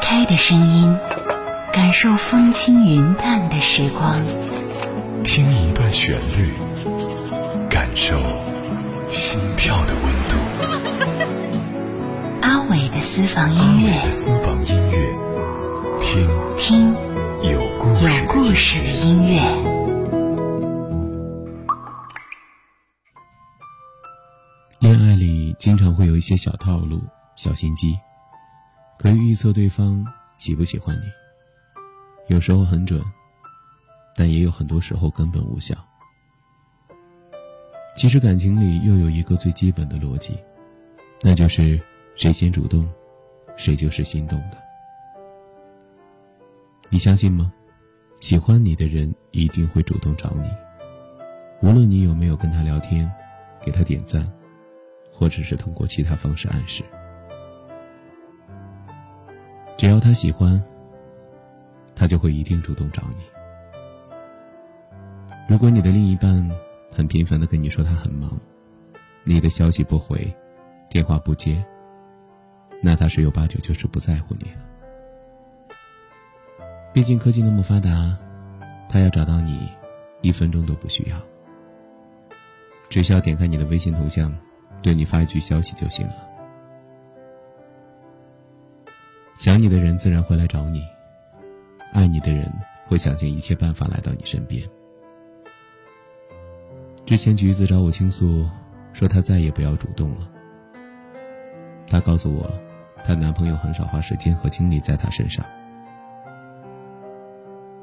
开的声音，感受风轻云淡的时光。听一段旋律，感受心跳的温度。阿伟的私房音乐，私房音乐，听听有故事有故事的音乐。恋爱里经常会有一些小套路、小心机，可以预测对方喜不喜欢你。有时候很准，但也有很多时候根本无效。其实感情里又有一个最基本的逻辑，那就是谁先主动，谁就是心动的。你相信吗？喜欢你的人一定会主动找你，无论你有没有跟他聊天，给他点赞。或者是通过其他方式暗示，只要他喜欢，他就会一定主动找你。如果你的另一半很频繁的跟你说他很忙，你的消息不回，电话不接，那他十有八九就是不在乎你了。毕竟科技那么发达，他要找到你，一分钟都不需要，只需要点开你的微信头像。对你发一句消息就行了。想你的人自然会来找你，爱你的人会想尽一切办法来到你身边。之前橘子找我倾诉，说她再也不要主动了。她告诉我，她男朋友很少花时间和精力在她身上。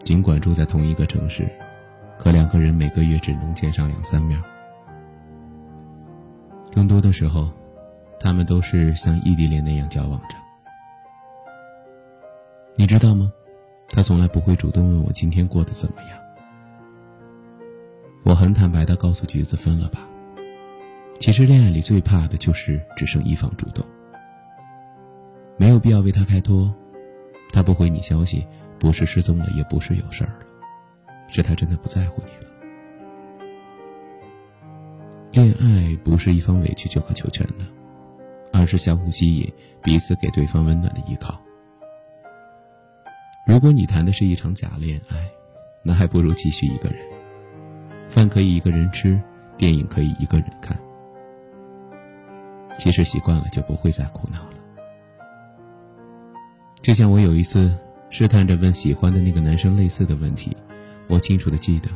尽管住在同一个城市，可两个人每个月只能见上两三面。更多的时候，他们都是像异地恋那样交往着。你知道吗？他从来不会主动问我今天过得怎么样。我很坦白的告诉橘子分了吧。其实恋爱里最怕的就是只剩一方主动。没有必要为他开脱，他不回你消息，不是失踪了，也不是有事儿了，是他真的不在乎你了。恋爱不是一方委屈就可求全的，而是相互吸引，彼此给对方温暖的依靠。如果你谈的是一场假恋爱，那还不如继续一个人。饭可以一个人吃，电影可以一个人看。其实习惯了就不会再苦恼了。就像我有一次试探着问喜欢的那个男生类似的问题，我清楚的记得，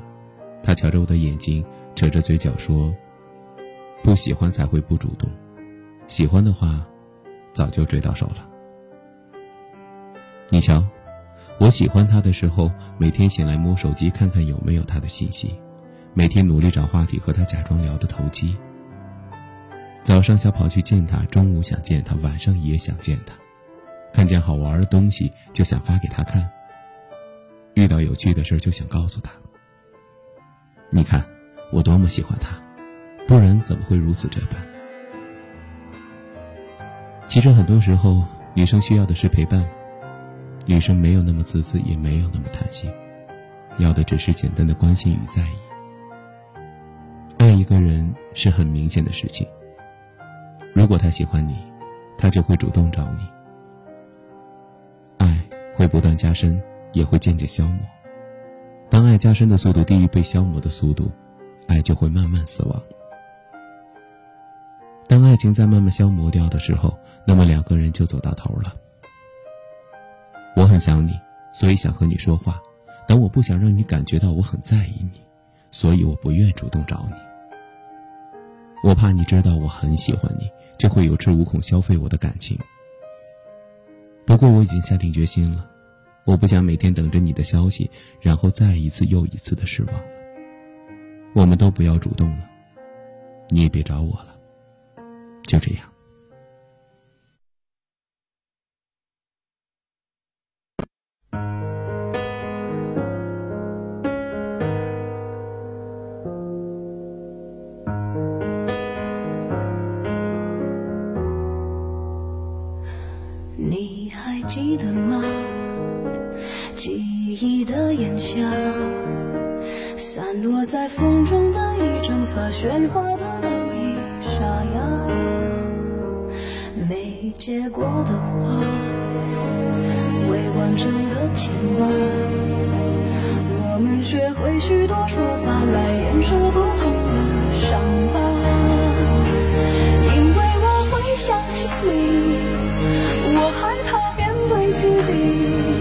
他瞧着我的眼睛，扯着嘴角说。不喜欢才会不主动，喜欢的话，早就追到手了。你瞧，我喜欢他的时候，每天醒来摸手机看看有没有他的信息，每天努力找话题和他假装聊得投机。早上想跑去见他，中午想见他，晚上也想见他，看见好玩的东西就想发给他看，遇到有趣的事就想告诉他。你看，我多么喜欢他。不然怎么会如此这般？其实很多时候，女生需要的是陪伴。女生没有那么自私，也没有那么贪心，要的只是简单的关心与在意。爱一个人是很明显的事情。如果他喜欢你，他就会主动找你。爱会不断加深，也会渐渐消磨。当爱加深的速度低于被消磨的速度，爱就会慢慢死亡。当爱情在慢慢消磨掉的时候，那么两个人就走到头了。我很想你，所以想和你说话，但我不想让你感觉到我很在意你，所以我不愿主动找你。我怕你知道我很喜欢你，就会有恃无恐消费我的感情。不过我已经下定决心了，我不想每天等着你的消息，然后再一次又一次的失望了。我们都不要主动了，你也别找我了。就这样。记得吗？记忆的炎夏，散落在风中的一整发喧哗的都已沙哑。没结果的花，未完成的牵挂。我们学会许多说法来掩饰不同的伤疤，因为我会想起你，自己